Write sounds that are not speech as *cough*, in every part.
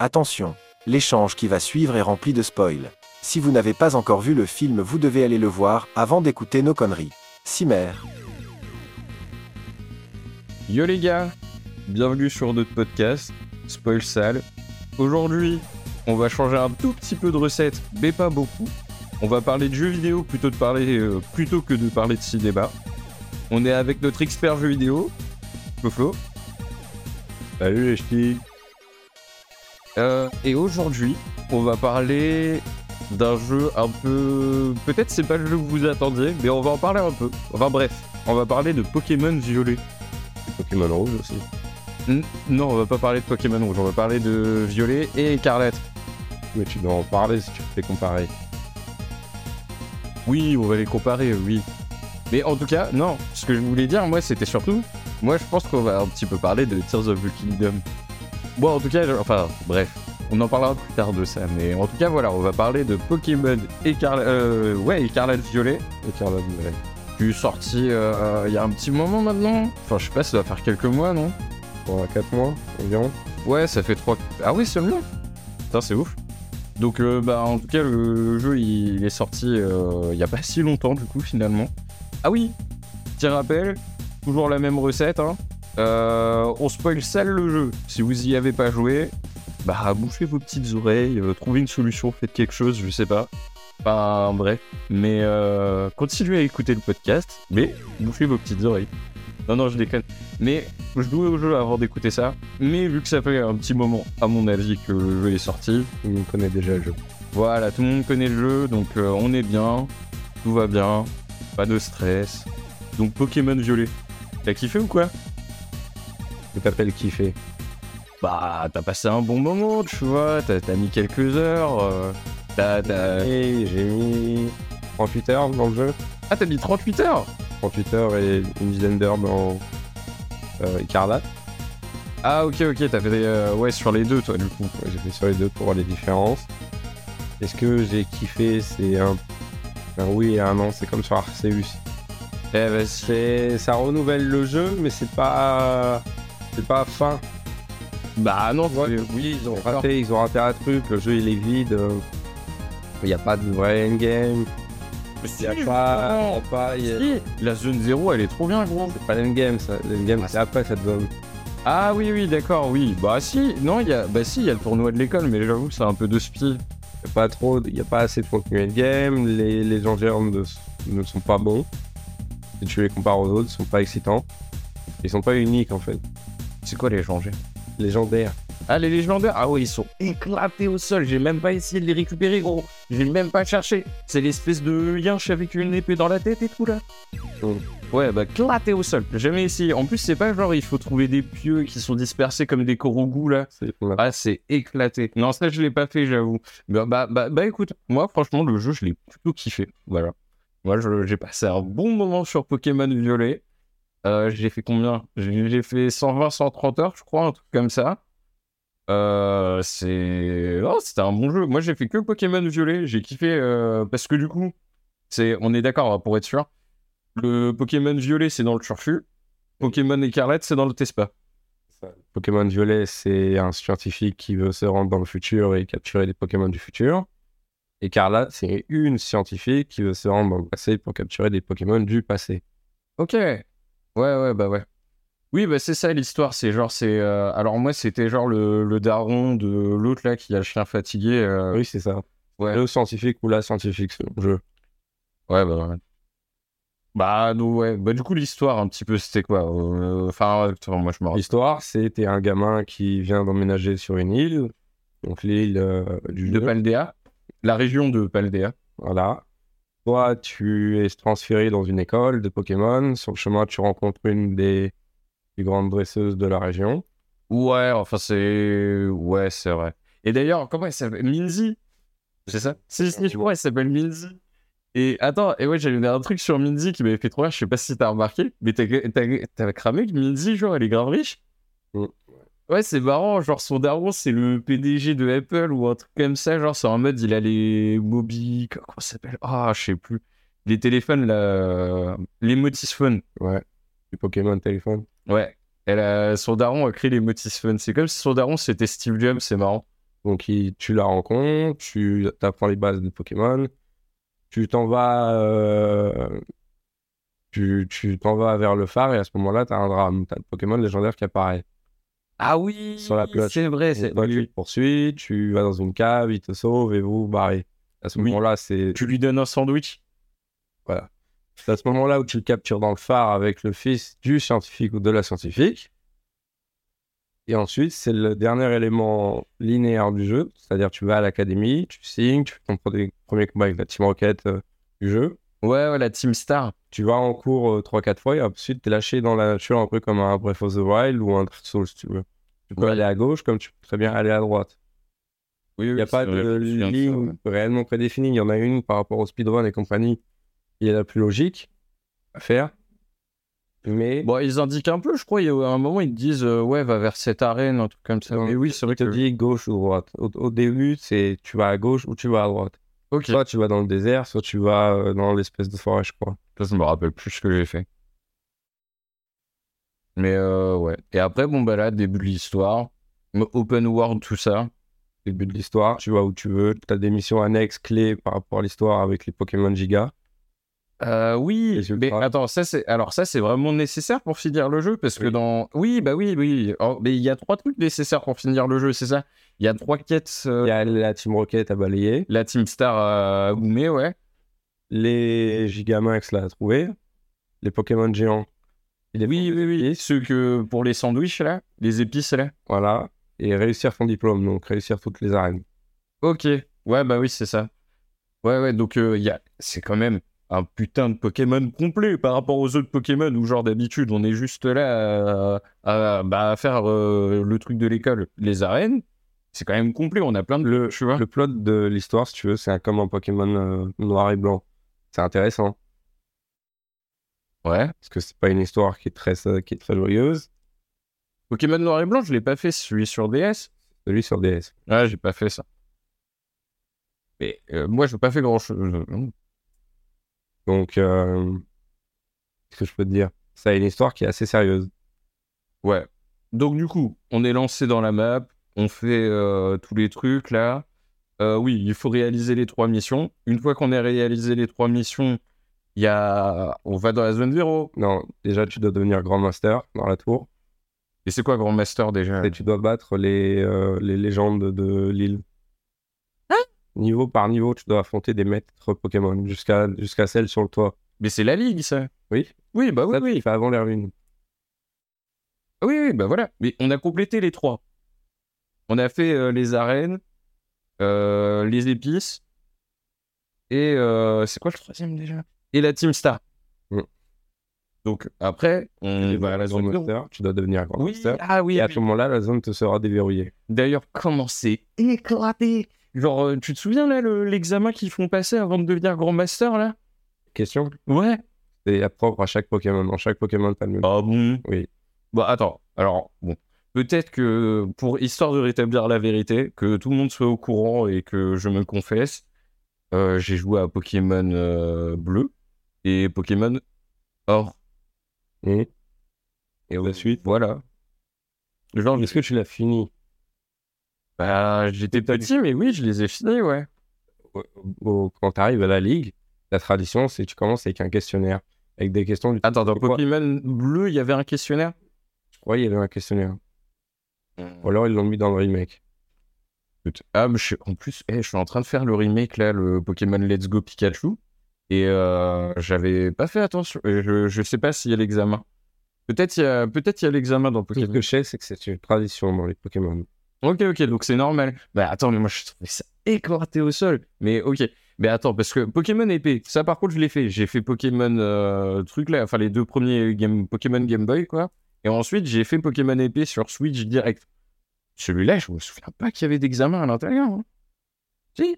Attention, l'échange qui va suivre est rempli de spoils. Si vous n'avez pas encore vu le film, vous devez aller le voir avant d'écouter nos conneries. Cimer. Yo les gars, bienvenue sur notre podcast, Spoil Sale. Aujourd'hui, on va changer un tout petit peu de recette, mais pas beaucoup. On va parler de jeux vidéo plutôt, de parler, euh, plutôt que de parler de cinéma. On est avec notre expert jeux vidéo, Flo. Salut les ch'tis. Euh, et aujourd'hui, on va parler d'un jeu un peu. Peut-être c'est pas le jeu que vous attendiez, mais on va en parler un peu. Enfin bref, on va parler de Pokémon Violet. Pokémon Rouge aussi. N- non, on va pas parler de Pokémon Rouge, on va parler de Violet et Écarlate. Mais tu dois en parler si tu fais comparer. Oui, on va les comparer, oui. Mais en tout cas, non, ce que je voulais dire, moi, c'était surtout. Moi, je pense qu'on va un petit peu parler de Tears of the Kingdom. Bon, en tout cas, je- enfin, bref, on en parlera plus tard de ça. Mais en tout cas, voilà, on va parler de Pokémon Écarlate. Euh, ouais, Écarlate Violet. Écarlate Violet. Qui est sorti euh, il y a un petit moment maintenant. Enfin, je sais pas, ça doit faire quelques mois, non? Pour 4 mois environ. Ouais, ça fait 3. Ah oui, seulement Putain, c'est ouf. Donc, euh, bah, en tout cas, le jeu, il, il est sorti euh, il y a pas si longtemps, du coup, finalement. Ah oui Petit rappel, toujours la même recette, hein. Euh, on spoil sale le jeu. Si vous y avez pas joué, bah, bouffez vos petites oreilles, euh, trouvez une solution, faites quelque chose, je sais pas. Enfin, bref. Mais euh, continuez à écouter le podcast, mais bouffez vos petites oreilles. Non, non, je déconne. Mais je jouais au jeu avant d'écouter ça. Mais vu que ça fait un petit moment, à mon avis, que le jeu est sorti, Tout le monde connaît déjà le jeu. voilà, tout le monde connaît le jeu, donc euh, on est bien, tout va bien, pas de stress. Donc Pokémon Violet, t'as kiffé ou quoi? Que t'appelles kiffer. Bah, t'as passé un bon moment, tu vois, t'as t'as mis quelques heures, euh, t'as... t'as- Et j'ai mis 38 heures dans le jeu. Ah, t'as mis 38 heures? 38 heures et une dizaine d'heures dans euh, Écarlate. Ah, ok, ok, t'as fait des... euh, ouais, sur les deux, toi, du coup. Ouais, J'ai fait sur les deux pour voir les différences. Est-ce que j'ai kiffé C'est un, un oui et un non. C'est comme sur Arceus. Eh bah, C'est, ça renouvelle le jeu, mais c'est pas, c'est pas fin. Bah non, oui, ils ont raté, ils ont raté un truc, le jeu il est vide. euh, Il n'y a pas de vrai endgame. Il n'y a pas. y a pas y a- Si, la zone 0, elle est trop bien, gros. C'est pas l'endgame, ça. L'endgame c'est après cette zone. Ah oui, oui, d'accord, oui. Bah si, non, il y a... Bah si, il y a le tournoi de l'école, mais j'avoue que c'est un peu de spi. Il n'y a pas trop, il a pas assez de contenu endgame. Les, les enjeux ne sont pas bons. Si tu les compares aux autres, ils sont pas excitants. Ils sont pas uniques en fait. C'est quoi les changés Légendaires. Ah, les légendaires? Ah ouais, ils sont éclatés au sol. J'ai même pas essayé de les récupérer, gros. J'ai même pas cherché. C'est l'espèce de yinche avec une épée dans la tête et tout, là. Mm. Ouais, bah, éclaté au sol. J'ai Jamais essayé. En plus, c'est pas genre, il faut trouver des pieux qui sont dispersés comme des korogus, là. Ah, c'est éclaté. Non, ça, je l'ai pas fait, j'avoue. Bah, bah, bah, bah, écoute, moi, franchement, le jeu, je l'ai plutôt kiffé. Voilà. Moi, j'ai passé un bon moment sur Pokémon Violet. Euh, j'ai fait combien? J'ai fait 120, 130 heures, je crois, un truc comme ça. Euh, c'est. Oh, c'était un bon jeu. Moi, j'ai fait que Pokémon Violet. J'ai kiffé euh, parce que du coup, c'est... on est d'accord, hein, pour être sûr. Le Pokémon Violet, c'est dans le Turfu. Pokémon Écarlate, c'est dans le Tespa. Pokémon Violet, c'est un scientifique qui veut se rendre dans le futur et capturer des Pokémon du futur. Écarlate, c'est une scientifique qui veut se rendre dans le passé pour capturer des Pokémon du passé. Ok. Ouais, ouais, bah ouais. Oui, bah c'est ça l'histoire. C'est genre, c'est. euh, Alors, moi, c'était genre le, le daron de l'autre là qui a le chien fatigué. euh, Oui, c'est ça. Ouais. Le scientifique ou la scientifique, le jeu. Ouais, bah ouais. Bah, nous, ouais. Bah, du coup, l'histoire, un petit peu, c'était quoi Euh, Enfin, moi, je me rappelle. L'histoire, c'était un gamin qui vient d'emménager sur une île, donc l'île euh, du De jeu. Paldea. La région de Paldea. Voilà. Toi, tu es transféré dans une école de Pokémon. Sur le chemin, tu rencontres une des plus grandes dresseuses de la région. Ouais, enfin, c'est. Ouais, c'est vrai. Et d'ailleurs, comment elle s'appelle? Minzy C'est ça? Si, si, je crois, elle s'appelle Minzy. Et attends, et ouais, j'avais un truc sur Minzy qui m'avait fait trop rire, je sais pas si t'as remarqué, mais t'as cramé que Minzy, genre, elle est grave riche? Mm. Ouais, c'est marrant, genre, son daron, c'est le PDG de Apple ou un truc comme ça, genre, c'est en mode, il a les Mobi... Comment ça s'appelle? Ah, je sais plus. Les téléphones, là... Les Motisphone. Ouais. Du Pokémon téléphone. Ouais. Elle a... Son daron a créé les Motisphone. C'est comme si son daron, c'était Steve Jobs, c'est marrant. Donc, il- tu la rencontres, tu apprends les bases des Pokémon, tu t'en vas, euh, tu tu t'en vas vers le phare et à ce moment-là, tu as un drame. Tu as le Pokémon légendaire qui apparaît. Ah oui, Sur la plage. c'est vrai. C'est- toi, tu le poursuis, tu vas dans une cave, il te sauve et vous vous barrez. À ce Oui. moment-là, c'est Tu lui donnes un sandwich? voilà. C'est à ce moment-là où tu le captures dans le phare avec le fils du scientifique ou de la scientifique. Et ensuite, c'est le dernier élément linéaire du jeu. C'est-à-dire, tu vas à l'académie, tu signes, tu fais ton premier premier combat avec la Team Rocket euh, du jeu. Ouais, ouais, la Team Star. Tu vas en cours 3-4 fois et ensuite, tu es lâché dans la nature un peu comme un Breath of the Wild ou un Dark Souls, si tu veux. Tu peux Ouais. aller à gauche comme tu peux très bien aller à droite. Oui, Il n'y a pas de ligne réellement prédéfinie. Il y en a une par rapport au speedrun et compagnie qui est la plus logique à faire. Mais Bon, ils indiquent un peu, je crois. Il y a un moment, ils te disent, euh, ouais, va vers cette arène, un truc comme ça. Mais oui, c'est vrai il te que. dit gauche ou droite. Au, au début, c'est tu vas à gauche ou tu vas à droite. Ok. Soit tu vas dans le désert, soit tu vas euh, dans l'espèce de forêt, je crois. Ça, je me rappelle plus ce que j'ai fait. Mais euh, ouais. Et après, bon, bah là, début de l'histoire. Open world, tout ça. Début de l'histoire, tu vas où tu veux. Tu as des missions annexes clés par rapport à l'histoire avec les Pokémon Giga. Euh, oui, mais attends, ça c'est alors ça c'est vraiment nécessaire pour finir le jeu parce que dans oui bah oui oui Oh, mais il y a trois trucs nécessaires pour finir le jeu c'est ça il y a trois quêtes euh, Il y a la Team Rocket à balayer, la Team Star à Goumé ouais les Gigamax là à trouver, les Pokémon géants. Est oui oui oui ceux que pour les sandwichs là les épices là Voilà. Et réussir ton diplôme, donc réussir toutes les arènes. ok ouais bah oui c'est ça ouais ouais donc euh, y a c'est quand même un putain de Pokémon complet par rapport aux autres Pokémon où genre d'habitude on est juste là à, à- bah, à faire euh, le truc de l'école les arènes c'est quand même complet on a plein de Le, tu vois le plot de l'histoire, si tu veux, c'est comme un Pokémon euh, noir et blanc. C'est intéressant. ouais Parce que c'est pas une histoire qui est très, euh, qui est très joyeuse. Pokémon Noir et Blanc, je l'ai pas fait, celui sur DS. Celui sur DS. Ah, j'ai pas fait ça. Mais euh, moi, j'ai pas fait grand chose. Donc, euh, qu'est-ce que je peux te dire? Ça a une histoire qui est assez sérieuse. Ouais. Donc, du coup, on est lancé dans la map, on fait euh, tous les trucs là. Euh, oui, il faut réaliser les trois missions. Une fois qu'on a réalisé les trois missions, il y a... on va dans la zone zéro. Non, déjà, tu dois devenir Grand Master dans la tour. Et c'est quoi Grand Master déjà? Et tu dois battre les, euh, les légendes de l'île. niveau par niveau, tu dois affronter des maîtres Pokémon jusqu'à jusqu'à celle sur le toit. Mais c'est la ligue, ça. Oui. Oui, bah oui, Ça, oui. le fais avant l'ère lune. Ah Oui, oui, bah voilà. Mais on a complété les trois. On a fait euh, les arènes, les épices, et euh, c'est quoi le troisième déjà? Et la Team Star. Mm. Donc après, on va à la zone. Master, tu dois devenir Grand Oui, Master. ah oui. Et à oui. ce moment-là, la zone te sera déverrouillée. D'ailleurs, comment c'est éclaté? Genre, euh, tu te souviens là le- l'examen qu'ils font passer avant de devenir Grand Master là? Question? Ouais. C'est propre à chaque Pokémon. Dans chaque Pokémon, t'as le même. Ah bon? Oui. Bah attends, alors bon, peut-être que pour histoire de rétablir la vérité, que tout le monde soit au courant et que je me confesse, euh, j'ai joué à Pokémon euh, bleu et Pokémon or. Et, Et la suite? voilà. Genre, Est-ce que tu l'as fini? Bah, j'étais petit, mais oui, je les ai finis, ouais. Quand tu arrives à la ligue, la tradition, c'est que tu commences avec un questionnaire. Avec des questions du Attends, dans Pokémon bleu, il y avait un questionnaire? Crois qu'il y avait un questionnaire. Ou alors ils l'ont mis dans le remake. Ah, mais je en plus, eh, je suis en train de faire le remake, là, le Pokémon Let's Go Pikachu. Et euh, j'avais pas fait attention. Je, je sais pas s'il y a l'examen. Peut-être il y a, peut-être il y a l'examen dans Tout ce Pokémon. que je sais, c'est que c'est une tradition dans les Pokémon. Ok, ok, donc c'est normal. Bah attends, mais moi je trouvais ça éclaté au sol. Mais ok. Mais attends, parce que Pokémon épée, ça par contre je l'ai fait. J'ai fait Pokémon euh, truc là, enfin les deux premiers game, Pokémon Game Boy quoi. Et ensuite j'ai fait Pokémon épée sur Switch direct. Celui-là, je me souviens pas qu'il y avait d'examen à l'intérieur. hein. Si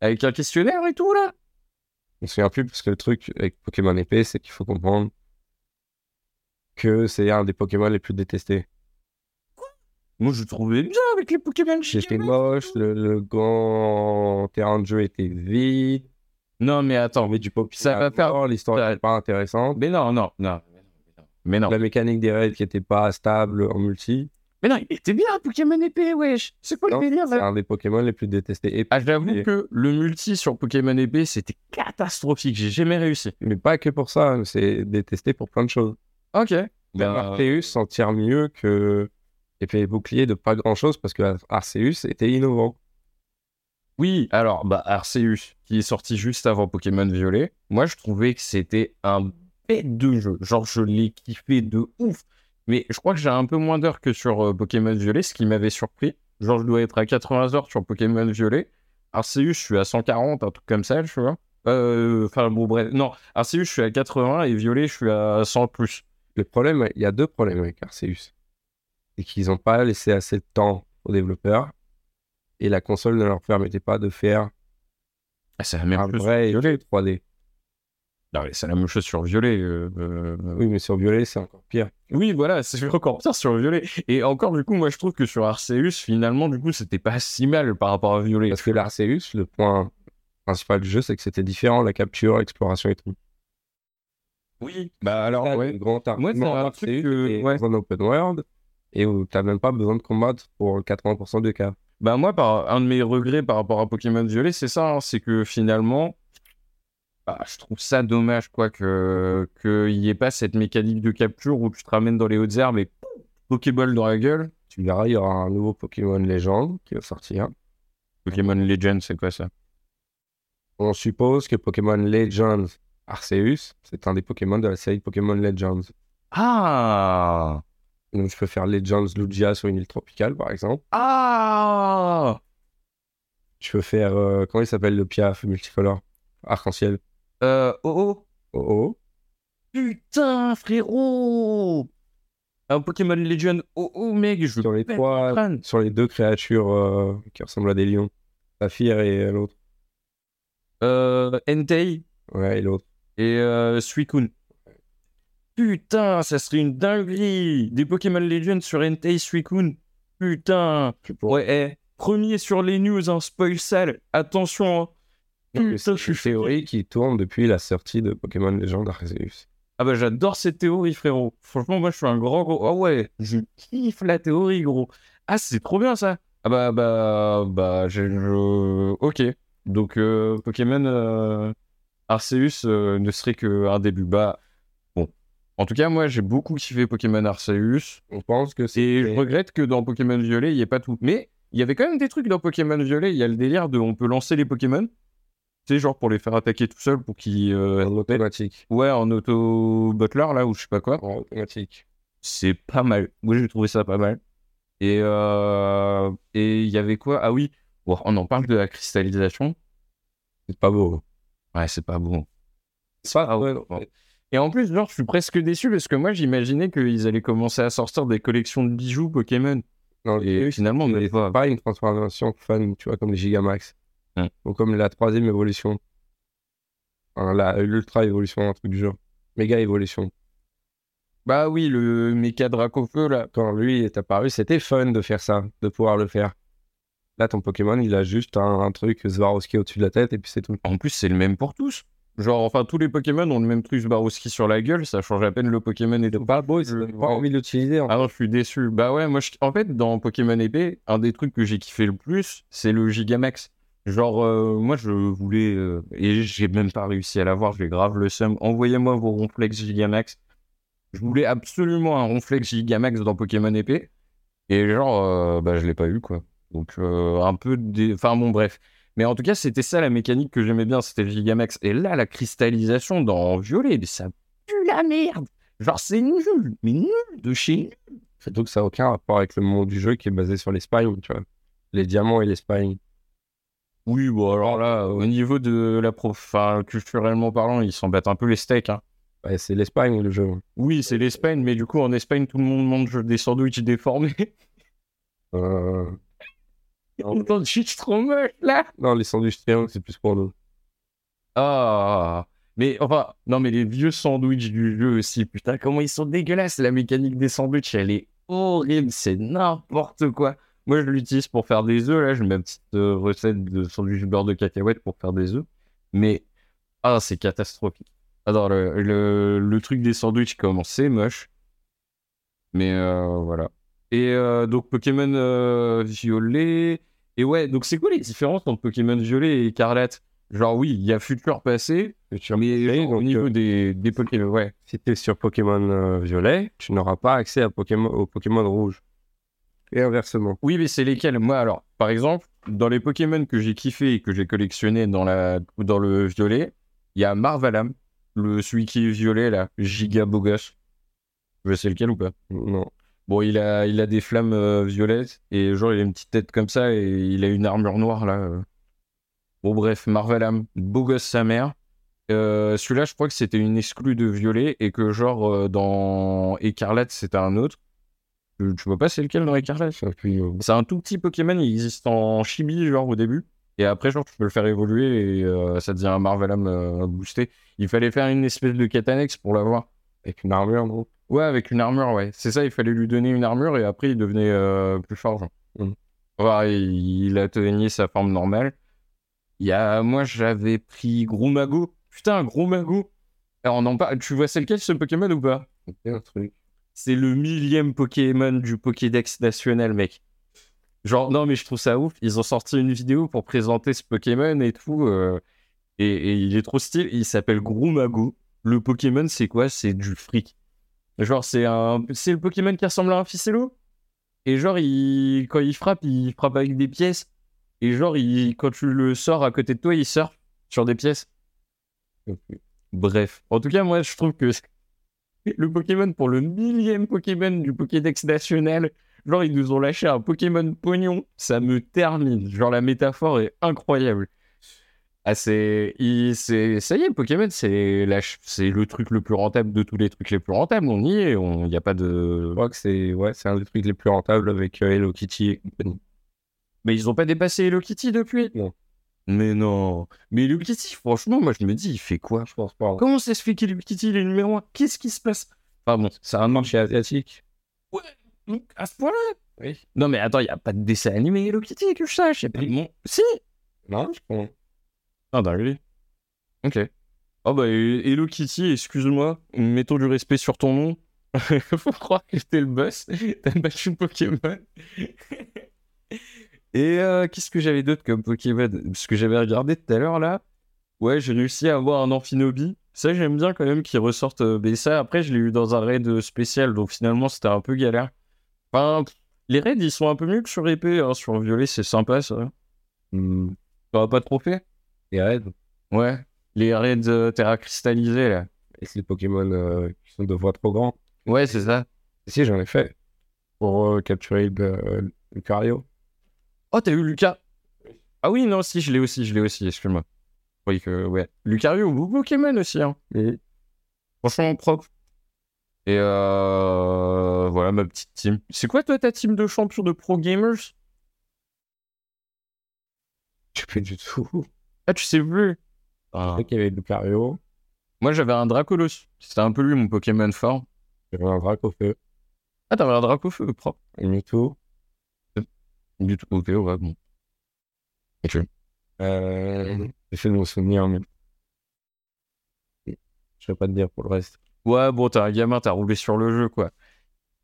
Avec un questionnaire et tout là Je me souviens plus parce que le truc avec Pokémon épée, c'est qu'il faut comprendre que c'est un des Pokémon les plus détestés. Moi je trouvais bien avec les Pokémon C'était Gigamax. moche, le, le grand terrain de jeu était vide, Non mais attends, mais du Pokémon. Ça va faire- L'histoire pas intéressante. mais non, non, non. Mais non. La mécanique des raids qui était pas stable en multi. Mais non, il était bien Pokémon épée, wesh. C'est quoi Non, le délire C'est là un des Pokémon les plus détestés. Ah, j'avoue Et- que le multi sur Pokémon épée, c'était catastrophique. J'ai jamais réussi. Mais pas que pour ça, hein, c'est détesté pour plein de choses. Ok. Bah, Arceus s'en tire mieux que épée et bouclier de pas grand chose parce que Arceus était innovant. Oui, alors, bah, Arceus, qui est sorti juste avant Pokémon Violet, moi, je trouvais que c'était un bête de jeu. Genre, je l'ai kiffé de ouf. Mais je crois que j'ai un peu moins d'heures que sur euh, Pokémon Violet, ce qui m'avait surpris. Genre, je dois être à 80 heures sur Pokémon Violet. Arceus, je suis à 140, un truc comme ça, tu vois. Euh, Enfin, bon, bref. Non, Arceus, je suis à 80 et Violet, je suis à 100 plus. Le problème, il y a deux problèmes avec Arceus. C'est qu'ils n'ont pas laissé assez de temps aux développeurs et la console ne leur permettait pas de faire Ah, un vrai Violet. 3D. Non, mais c'est la même chose sur Violet. euh, euh, Oui, mais sur Violet, c'est encore pire. Oui, voilà, *laughs* c'est encore pire sur Violet. Et encore, du coup, moi, je trouve que sur Arceus, finalement, du coup, c'était pas si mal par rapport à Violet. Parce que l'Arceus, le point principal du jeu, c'est que c'était différent, la capture, l'exploration et tout. Oui, bah alors, Là, ouais. Grand Moi, c'est un truc que- ouais. un open world et où t'as même pas besoin de combattre pour 80% des cas. Bah, moi, par, un de mes regrets par rapport à Pokémon Violet, c'est ça, hein, c'est que finalement, bah, je trouve ça dommage, quoi, que qu'il n'y ait pas cette mécanique de capture où tu te ramènes dans les hautes herbes et Pokéball dans la gueule. Tu verras, il y aura un nouveau Pokémon légende qui va sortir. Pokémon Legend, c'est quoi ça? On suppose que Pokémon Legends Arceus, c'est un des Pokémon de la série Pokémon Legends. Ah Donc je peux faire Legends Lugia sur une île tropicale, par exemple. Ah Je peux faire, euh, comment il s'appelle le Piaf multicolore? Arc-en-ciel. Euh, Oh, oh Oh oh. Putain, frérot Un Pokémon Legend Oh oh, mec, je Sur les trois-. Sur les deux créatures euh, qui ressemblent à des lions. Saphir et euh, l'autre. Euh, Entei Ouais, et l'autre. et euh, Suicune. Putain, ça serait une dinguerie Des Pokémon Legends sur Entei Suicune. Putain Ouais, eh, premier sur les news, hein, spoil sale. Attention, hein. C'est une théorie qui tourne depuis la sortie de Pokémon Legend Arceus. Ah bah j'adore cette théorie, frérot. Franchement, moi je suis un grand gros. Ah ouais, je kiffe la théorie, gros. Ah, c'est trop bien ça. Ah bah bah bah j'ai je- ok. Donc euh, Pokémon euh, Arceus euh, ne serait qu'un début. Bah bon. En tout cas, moi j'ai beaucoup kiffé Pokémon Arceus On pense que c'est. et je regrette que dans Pokémon Violet il n'y ait pas tout. Mais il y avait quand même des trucs dans Pokémon Violet. Il y a le délire de on peut lancer les Pokémon. Tu sais, genre pour les faire attaquer tout seul pour qu'ils euh, en automatique. Ouais, en auto butler là ou je sais pas quoi. En automatique. C'est pas mal. Moi j'ai trouvé ça pas mal. Et euh... et il y avait quoi? Ah oui, on en parle de la cristallisation. C'est pas beau. Ouais, c'est pas bon. C'est pas Ah ouais, ouais, bon. Et en plus, genre, je suis presque déçu parce que moi j'imaginais qu'ils allaient commencer à sortir des collections de bijoux Pokémon. Non, Et finalement, c'est mais pas. pas une transformation fun, tu vois, comme les Gigamax. Ou comme la troisième évolution. L'ultra évolution, un truc du genre. Méga évolution. Bah oui, le méca Dracofeu là. Quand lui est apparu, c'était fun de faire ça, de pouvoir le faire. Là, ton Pokémon, il a juste un, un truc Swarovski au-dessus de la tête et puis c'est tout. En plus, c'est le même pour tous. Genre, enfin, tous les Pokémon ont le même truc Swarovski sur la gueule, ça change à peine le Pokémon et tout. Pas beau, Je- pas envie de l'utiliser. en Ah non, je suis déçu. Bah ouais, moi, je- en fait, dans Pokémon épée, un des trucs que j'ai kiffé le plus, c'est le Gigamax. Genre, euh, moi, je voulais, euh, et j'ai même pas réussi à l'avoir, j'ai grave le seum. Envoyez-moi vos ronflex Gigamax. Je voulais absolument un ronflex Gigamax dans Pokémon épée. Et genre, euh, bah, je l'ai pas eu, quoi. Donc, euh, un peu des. Enfin, bon, bref. Mais en tout cas, c'était ça la mécanique que j'aimais bien, c'était le Gigamax. Et là, la cristallisation dans Violet, mais ça pue la merde. Genre, c'est nul, mais nul de chez. Surtout que ça n'a aucun rapport avec le monde du jeu qui est basé sur les spines, tu vois. Les diamants et les spines. Oui, bon, alors là, au niveau de la prof, enfin, culturellement parlant, ils s'en battent un peu les steaks. Hein. Ouais, c'est l'Espagne le jeu. Oui, c'est l'Espagne, mais du coup, en Espagne, tout le monde mange des sandwichs déformés. Euh, *laughs* Non. Des sandwichs trop moches, là. Non, les sandwichs triangles, c'est plus pour nous. Ah, mais enfin, non, mais les vieux sandwichs du jeu aussi, putain, comment ils sont dégueulasses. La mécanique des sandwichs, elle est horrible, c'est n'importe quoi. Moi, je l'utilise pour faire des œufs, là, j'ai ma petite euh, recette de sandwich beurre de cacahuète pour faire des œufs. Mais, ah, c'est catastrophique. Alors, le, le, le truc des sandwichs, comment c'est moche. Mais euh, voilà. Et euh, donc Pokémon violet. Et ouais, donc c'est quoi les différences entre Pokémon violet et écarlate? Genre oui, il y a futur passé, Futur mais passé, genre, au niveau des, des Pokémon, ouais. Si tu es sur Pokémon violet, tu n'auras pas accès à Pokémon, au Pokémon rouge. Et inversement. Oui, mais c'est lesquels? Moi, alors, par exemple, dans les Pokémon que j'ai kiffé et que j'ai collectionné dans, la, dans le violet, il y a Marvalam, le, celui qui est violet, là, giga beau gosse. Je sais lequel ou pas? Non. Bon, il a, il a des flammes euh, violettes et genre, il a une petite tête comme ça et il a une armure noire, là. euh. Bon, bref, Marvalam, beau gosse sa mère. Euh, Celui-là, je crois que c'était une exclue de violet et que, genre, dans Écarlate, c'était un autre. Tu vois pas c'est lequel Ça fait, euh, c'est un tout petit Pokémon, il existe en chibi, genre au début. Et après, genre, tu peux le faire évoluer et euh, ça devient un Marvelam euh, boosté. Il fallait faire une espèce de quête annexe pour l'avoir. avec une armure, non? Ouais, avec une armure, ouais. C'est ça, il fallait lui donner une armure et après, il devenait euh, plus fort, genre. Mhm. Enfin, il, il atteignait sa forme normale. Il y a... Moi, j'avais pris Groumago. Putain, Groumago. Alors, on en parle. Tu vois, c'est lequel ce Pokémon ou pas? C'est un truc. C'est le millième Pokémon du Pokédex national, mec. Genre, non, mais je trouve ça ouf. Ils ont sorti une vidéo pour présenter ce Pokémon et tout. euh, et, il est trop stylé. Il s'appelle Groumago. Le Pokémon, c'est quoi? C'est du fric. Genre, c'est un... c'est le Pokémon qui ressemble à un ficello. Et genre, quand il frappe, il frappe avec des pièces. Et genre, il... quand tu le sors à côté de toi, il surfe sur des pièces. Bref. En tout cas, moi, je trouve que le Pokémon pour le millième Pokémon du Pokédex national. Genre, ils nous ont lâché un Pokémon pognon. Ça me termine. Genre, la métaphore est incroyable. Ah, c'est. Ça y est, Pokémon, c'est le truc le plus rentable de tous les trucs les plus rentables. On y est. Il n'y a pas de. Je crois que c'est ouais, un des trucs les plus rentables avec euh, Hello Kitty et compagnie. Mais ils ont pas dépassé Hello Kitty depuis? Non. Mais non. Mais Hello Kitty, franchement, moi, je me dis, il fait quoi Je pense pas. Comment ça se fait qu'Hello Kitty, il est numéro 1 Qu'est-ce qui se passe? Enfin bon, c'est un marché asiatique. Donc, à ce point-là? Oui. Non, mais attends, il n'y a pas de dessin animé Hello Kitty que je sache. Y a pas de. Si Non, je pense. Ah, bah oui. Ok. Oh, bah, Hello Kitty, excuse-moi, mettons du respect sur ton nom. Faut croire que t'es le boss? T'as battu Pokémon? Et euh, qu'est-ce que j'avais d'autre comme Pokémon? Parce que j'avais regardé tout à l'heure là. Ouais, j'ai réussi à avoir un Amphinobi. Ça, j'aime bien quand même qu'ils ressortent. euh, Mais ça, après, je l'ai eu dans un raid spécial. Donc finalement, c'était un peu galère. Enfin, les raids, ils sont un peu mieux que sur épée. hein. Sur violet, c'est sympa ça. Hmm, T'auras pas trop fait Les raids? Ouais. Les raids euh, terra cristallisés là. Et c'est les Pokémon euh, qui sont deux fois trop grands. Ouais, c'est ça. Si, j'en ai fait. Pour euh, capturer le, le Cario. Oh, t'as eu Lucas? Ah oui, non, si, je l'ai aussi, je l'ai aussi, excuse-moi. Oui, que, ouais. Lucario, beau Pokémon aussi, hein. Et Franchement, propre. Et euh... voilà ma petite team. C'est quoi, toi, ta team de champions de pro gamers? Je fais du tout. Ah, tu sais plus? Je sais qu'il y avait le Cario. Moi, j'avais un Dracolos. C'était un peu lui, mon Pokémon fort. J'avais un drac au feu. Ah, t'avais un Dracofeu, propre. Un Mewtwo. Du tout, ok, ouais, bon. Ok. Euh, J'essaie de me souvenir, mais. Je vais pas te dire pour le reste. Ouais, bon, t'es un gamin, t'as roulé sur le jeu, quoi.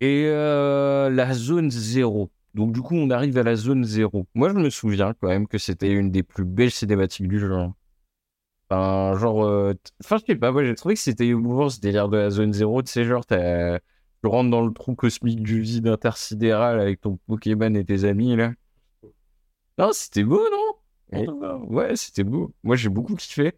Et euh, la zone 0. Donc, du coup, on arrive à la zone 0. Moi, je me souviens quand même que c'était une des plus belles cinématiques du jeu. hein. Enfin, genre. euh, t- Enfin, je sais pas, moi, j'ai trouvé que c'était émouvant ce délire de la zone 0. Tu sais, genre, t'as- tu rentres dans le trou cosmique du vide intersidéral avec ton Pokémon et tes amis, là. Non, c'était beau, non? Ouais, c'était beau. Moi, j'ai beaucoup kiffé.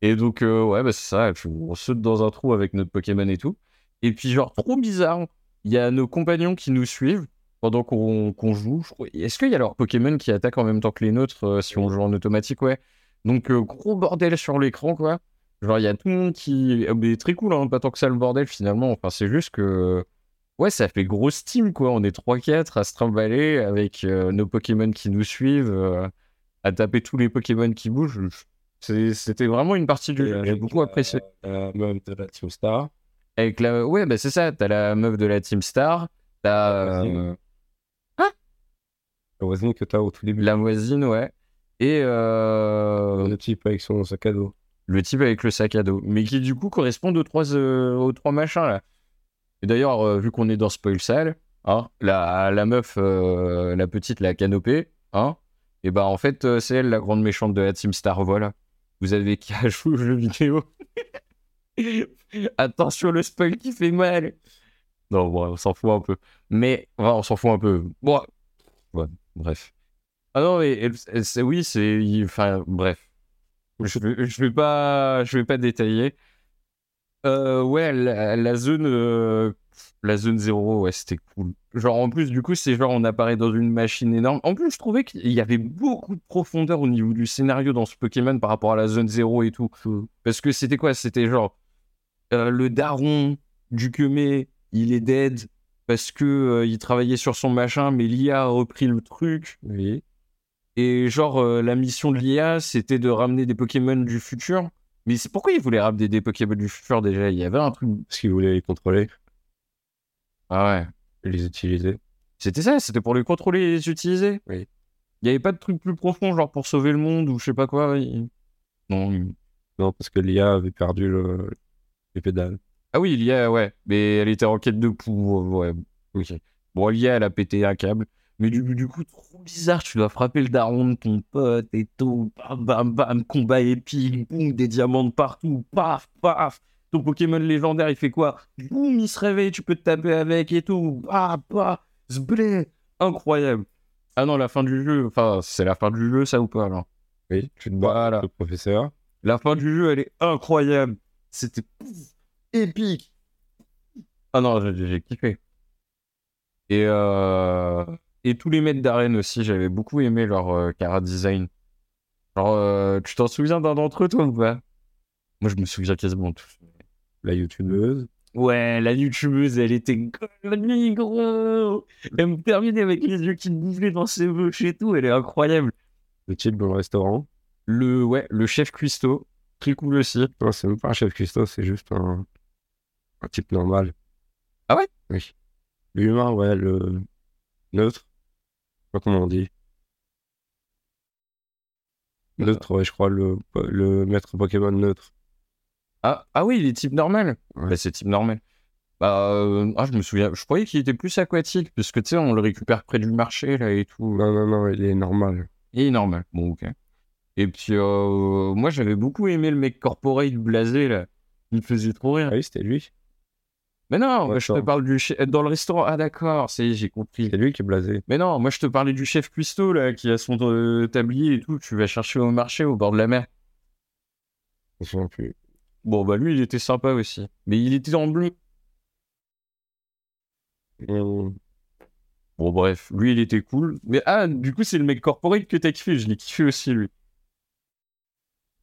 Et donc, euh, ouais, bah, c'est ça. On saute dans un trou avec notre Pokémon et tout. Et puis, genre, trop bizarre, il y a nos compagnons qui nous suivent pendant qu'on joue. Est-ce qu'il y a leurs Pokémon qui attaquent en même temps que les nôtres euh, si on joue en automatique? Ouais. Donc, euh, gros bordel sur l'écran, quoi. Genre, il y a tout le monde qui. Mais très cool, hein, pas tant que ça le bordel finalement. Enfin, c'est juste que. Ouais, ça fait grosse team, quoi. On est 3-4 à se trimballer avec euh, nos Pokémon qui nous suivent, euh, à taper tous les Pokémon qui bougent. C'était vraiment une partie du jeu. J'ai beaucoup apprécié. La meuf de la Team Star. Avec la... Ouais, bah c'est ça. T'as la meuf de la Team Star. T'as euh, La voisine que t'as au tout début. la voisine, ouais. Et euh, Le type avec son sac à dos. Le type avec le sac à dos. Mais qui, du coup, correspond aux trois, euh, aux trois machins, là. Et d'ailleurs, euh, vu qu'on est dans Spoil Sale, hein, la, la meuf, euh, la petite, la canopée, hein, et bah en fait, c'est elle la grande méchante de la Team Star, voilà. Vous avez qu'à *laughs* jouer aux jeux vidéo. *laughs* Attention, le spoil qui fait mal. Non, bon, on s'en fout un peu. Mais, on s'en fout un peu. Bon, ouais, bref. Ah non, mais oui, c'est. Enfin, bref. Je vais, je vais pas, je vais pas détailler. Euh, ouais, la, la zone, euh, la zone 0, ouais, c'était cool. Genre, en plus, du coup, c'est genre, on apparaît dans une machine énorme. En plus, je trouvais qu'il y avait beaucoup de profondeur au niveau du scénario dans ce Pokémon par rapport à la zone 0 et tout. Parce que c'était quoi? C'était genre, euh, le daron du Kemé, il est dead parce que il travaillait sur son machin, mais l'IA a repris le truc. Oui. Et genre, euh, la mission de l'IA, c'était de ramener des Pokémon du futur. Mais c'est pourquoi il voulait ramener des Pokémon du futur déjà? Il y avait un truc. Parce qu'ils voulaient les contrôler Ah ouais. et les utiliser. C'était ça, c'était pour les contrôler et les utiliser. Oui. Il n'y avait pas de truc plus profond, genre pour sauver le monde ou je sais pas quoi. Non. Non, parce que l'IA avait perdu le... les pédales. Ah oui, l'IA, ouais. Mais elle était en quête de poux. Ouais. Ok. Bon, l'IA, elle a pété un câble. Mais du, du coup, trop bizarre, tu dois frapper le daron de ton pote et tout. Bam, bam, bam, combat épique, boum, des diamants de partout, paf, paf. Ton Pokémon légendaire, il fait quoi? Boum, il se réveille, tu peux te taper avec et tout. Paf, paf, zblé. Incroyable. Ah non, la fin du jeu, enfin, c'est la fin du jeu, ça ou pas, alors? Oui, tu te bats Voilà. avec le professeur. La fin du jeu, elle est incroyable. C'était épique. Ah non, j'ai- j'ai kiffé. Et, euh, et tous les maîtres d'arène aussi, j'avais beaucoup aimé leur euh, cara design. Genre, euh, tu t'en souviens d'un d'entre eux, toi, ou pas? Moi, je me souviens quasiment tous. La youtubeuse. Ouais, la youtubeuse, elle était conne, gros Elle me terminait avec les yeux qui bougeaient dans ses bouches et tout, elle est incroyable. Le type dans le restaurant? Le, ouais, le chef cuistot, très cool aussi. Non, c'est même pas un chef cuistot, c'est juste un... un type normal. Ah ouais? Oui. L'humain, ouais, le neutre. Pas comment on dit. Neutre, ouais, je crois, le, le maître Pokémon neutre. Ah, ah oui, il est type normal. Ouais. Bah, c'est type normal. Bah, euh, ah, je me souviens, je croyais qu'il était plus aquatique, parce que tu sais, on le récupère près du marché, là, et tout. Non, non, non, il est normal. Il est normal. Bon, ok. Et puis, euh, moi, j'avais beaucoup aimé le mec corporate blasé, là. Il me faisait trop rire. Ah oui, c'était lui. Mais non, moi, je te parle du chef... Dans le restaurant, ah d'accord, c'est j'ai compris. C'est lui qui est blasé. Mais non, moi, je te parlais du chef cuistot, là, qui a son euh, tablier et tout, tu vas chercher au marché, au bord de la mer. Je plus. Bon, bah, lui, il était sympa aussi. Mais il était en bleu. Hum, Bon, bref, lui, il était cool. Mais ah, du coup, c'est le mec corporate que t'as kiffé. Je l'ai kiffé aussi, lui.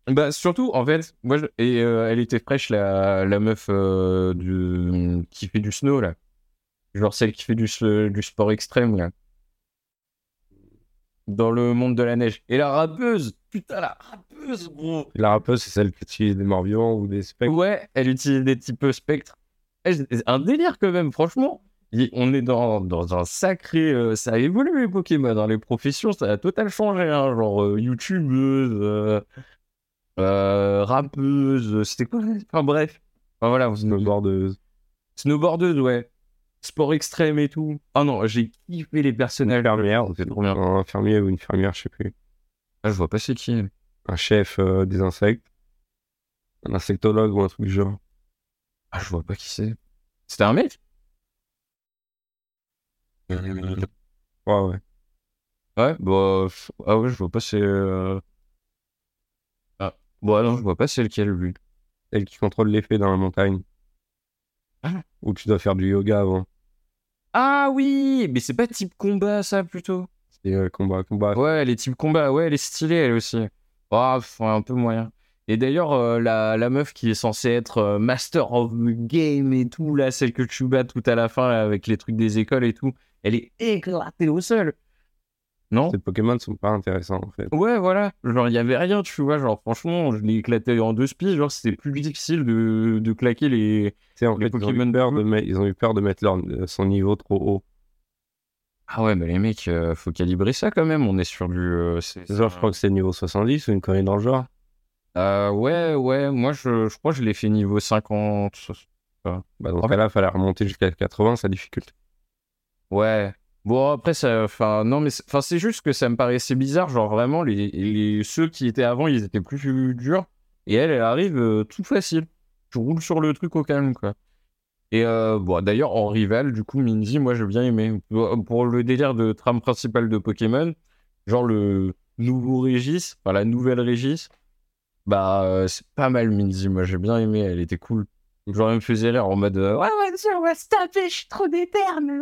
Bah, surtout, en fait, moi, je- et euh, elle était fraîche, la, la meuf euh, du... qui fait du snow, là. Genre celle qui fait du, sport extrême, là. Dans le monde de la neige. Et la rappeuse Putain, la rappeuse, gros La rappeuse, c'est celle qui utilise des morts vivants ou des spectres. Ouais, elle utilise des types spectres. Eh, Un délire quand même, franchement. On est dans, dans un sacré. euh, ça a évolué les Pokémon. Dans les professions, ça a total changé. hein, genre euh, youtubeuse, euh, euh, rappeuse, c'était quoi Enfin bref. Enfin voilà, Snowboardeuse. snowboardeuse, ouais. Sport extrême et tout. Ah non, j'ai kiffé les personnages. Infirmière, c'est trop bien. Un infirmier ou une infirmière, je sais plus. Ah, je vois pas c'est qui. Un chef euh, des insectes. Un insectologue ou un truc du genre. Ah, je vois pas qui c'est. C'était un mec? Ouais, ouais. Ouais, bah. Ah ouais, je vois pas c'est. euh, bon, non, je vois pas c'est lequel, lui. Elle qui contrôle l'effet dans la montagne. Ah. Où tu dois faire du yoga avant. Ah oui, mais c'est pas type combat, ça, plutôt? C'est euh, combat, combat. Ouais, elle est type combat, ouais, elle est stylée, elle aussi. Ah, ouais, un peu moyen. Et d'ailleurs, euh, la, la meuf qui est censée être euh, Master of the Game et tout, là, celle que tu bats tout à la fin, là, avec les trucs des écoles et tout, elle est éclatée au sol. Non Ces Pokémon sont pas intéressants en fait. Ouais, voilà. Genre, il y avait rien, tu vois. Genre, franchement, je l'ai éclaté en deux spies. Genre, c'était plus difficile de, de claquer les. Les fait, ils ont, Pokémon eu peur bleus. de mettre- ils ont eu peur de mettre leur, euh, son niveau trop haut. Ah ouais, mais les mecs, euh, faut calibrer ça quand même. On est sur du. euh, c'est- Genre, je crois que c'est niveau 70 ou une connerie dans le genre. Euh, ouais, ouais. Moi, je, je crois que je l'ai fait niveau 50. Bah, fait- cas-là, il fallait remonter jusqu'à 80, sa difficulté. Ouais. Bon, après. Enfin, non, mais. Enfin, c'est juste que ça me paraissait bizarre. Genre, vraiment, les, les... ceux qui étaient avant, ils étaient plus durs. Et elle, elle arrive euh, tout facile. Tu roules sur le truc au calme, quoi. Et euh, bon, d'ailleurs, en rival, du coup, Minzy, moi, j'ai bien aimé. Pour le délire de trame principale de Pokémon, genre le nouveau Régis, enfin, la nouvelle Régis, bah, euh, c'est pas mal, Minzy. Moi, j'ai bien aimé. Elle était cool. Genre, elle me faisait l'air en mode. ouais, ouais, on va se taper, je suis trop déter, mais.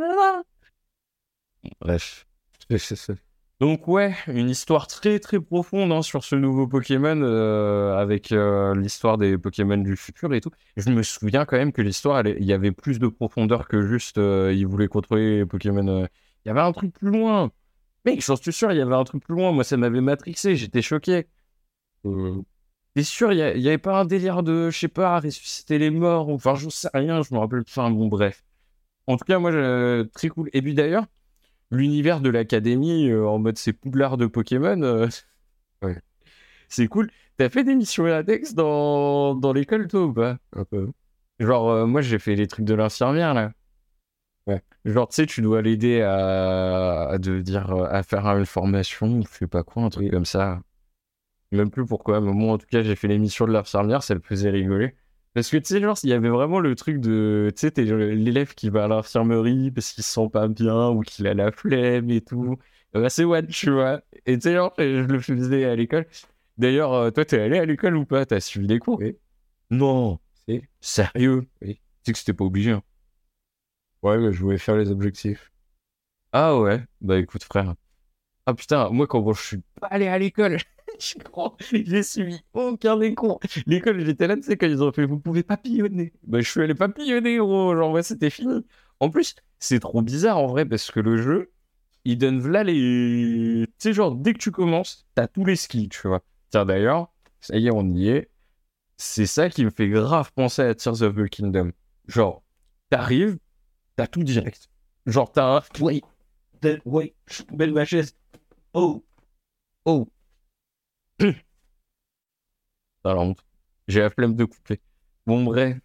Bref. *laughs* Donc ouais, une histoire très très profonde hein, sur ce nouveau Pokémon euh, avec euh, l'histoire des Pokémon du futur et tout. Je me souviens quand même que l'histoire, il y avait plus de profondeur que juste euh, ils voulaient contrôler les Pokémon. Il y avait un truc plus loin. Mec, j'en suis sûr, il y avait un truc plus loin. Moi, ça m'avait matrixé, j'étais choqué. T'es sûr, il y, a- il y avait pas un délire de, je sais pas, ressusciter les morts ou enfin, j'en sais rien, je me rappelle. Enfin, bon, bref. En tout cas, moi, je- très cool. Et puis d'ailleurs, l'univers de l'académie euh, en mode c'est Poudlard de Pokémon, euh, *laughs* Ouais. c'est cool. T'as fait des missions latex dans, dans l'école, toi, ou pas? Un peu. Genre, euh, moi, j'ai fait les trucs de l'infirmière, là. Ouais. Genre, tu sais, tu dois l'aider à, à de dire, à faire une formation, ou je sais pas quoi, un truc Oui. comme ça. Même plus pourquoi, mais moi, en tout cas, j'ai fait les missions de l'infirmière, ça le faisait rigoler. Parce que, tu sais, genre, il y avait vraiment le truc de, tu sais, t'es l'élève qui va à l'infirmerie parce qu'il se sent pas bien ou qu'il a la flemme et tout. Euh, Bah, c'est what, tu vois. Et tu sais, genre, je le faisais à l'école. D'ailleurs, euh, toi, t'es allé à l'école ou pas? T'as suivi les cours? Oui. Non. Si. Sérieux? Oui. Tu sais que c'était pas obligé. hein. Ouais, mais je voulais faire les objectifs. Ah ouais? Bah écoute, frère. Ah putain, moi, quand bon, je suis pas allé à l'école, j'ai suivi aucun des cours. L'école, j'étais là, tu sais, quand ils ont fait, vous pouvez papillonner. Bah, je suis allé papillonner, gros. Genre, ouais, c'était fini. En plus, c'est trop bizarre en vrai, parce que le jeu, il donne là les. Tu sais, genre, dès que tu commences, t'as tous les skills, tu vois. Tiens, d'ailleurs, ça y est, on y est. C'est ça qui me fait grave penser à Tears of the Kingdom. Genre, t'arrives, t'as tout direct. Genre, t'as un. Oui, oui, je belle ma chaise. Oh, oh. *coughs* Alors, j'ai la flemme de couper. Bon, bref.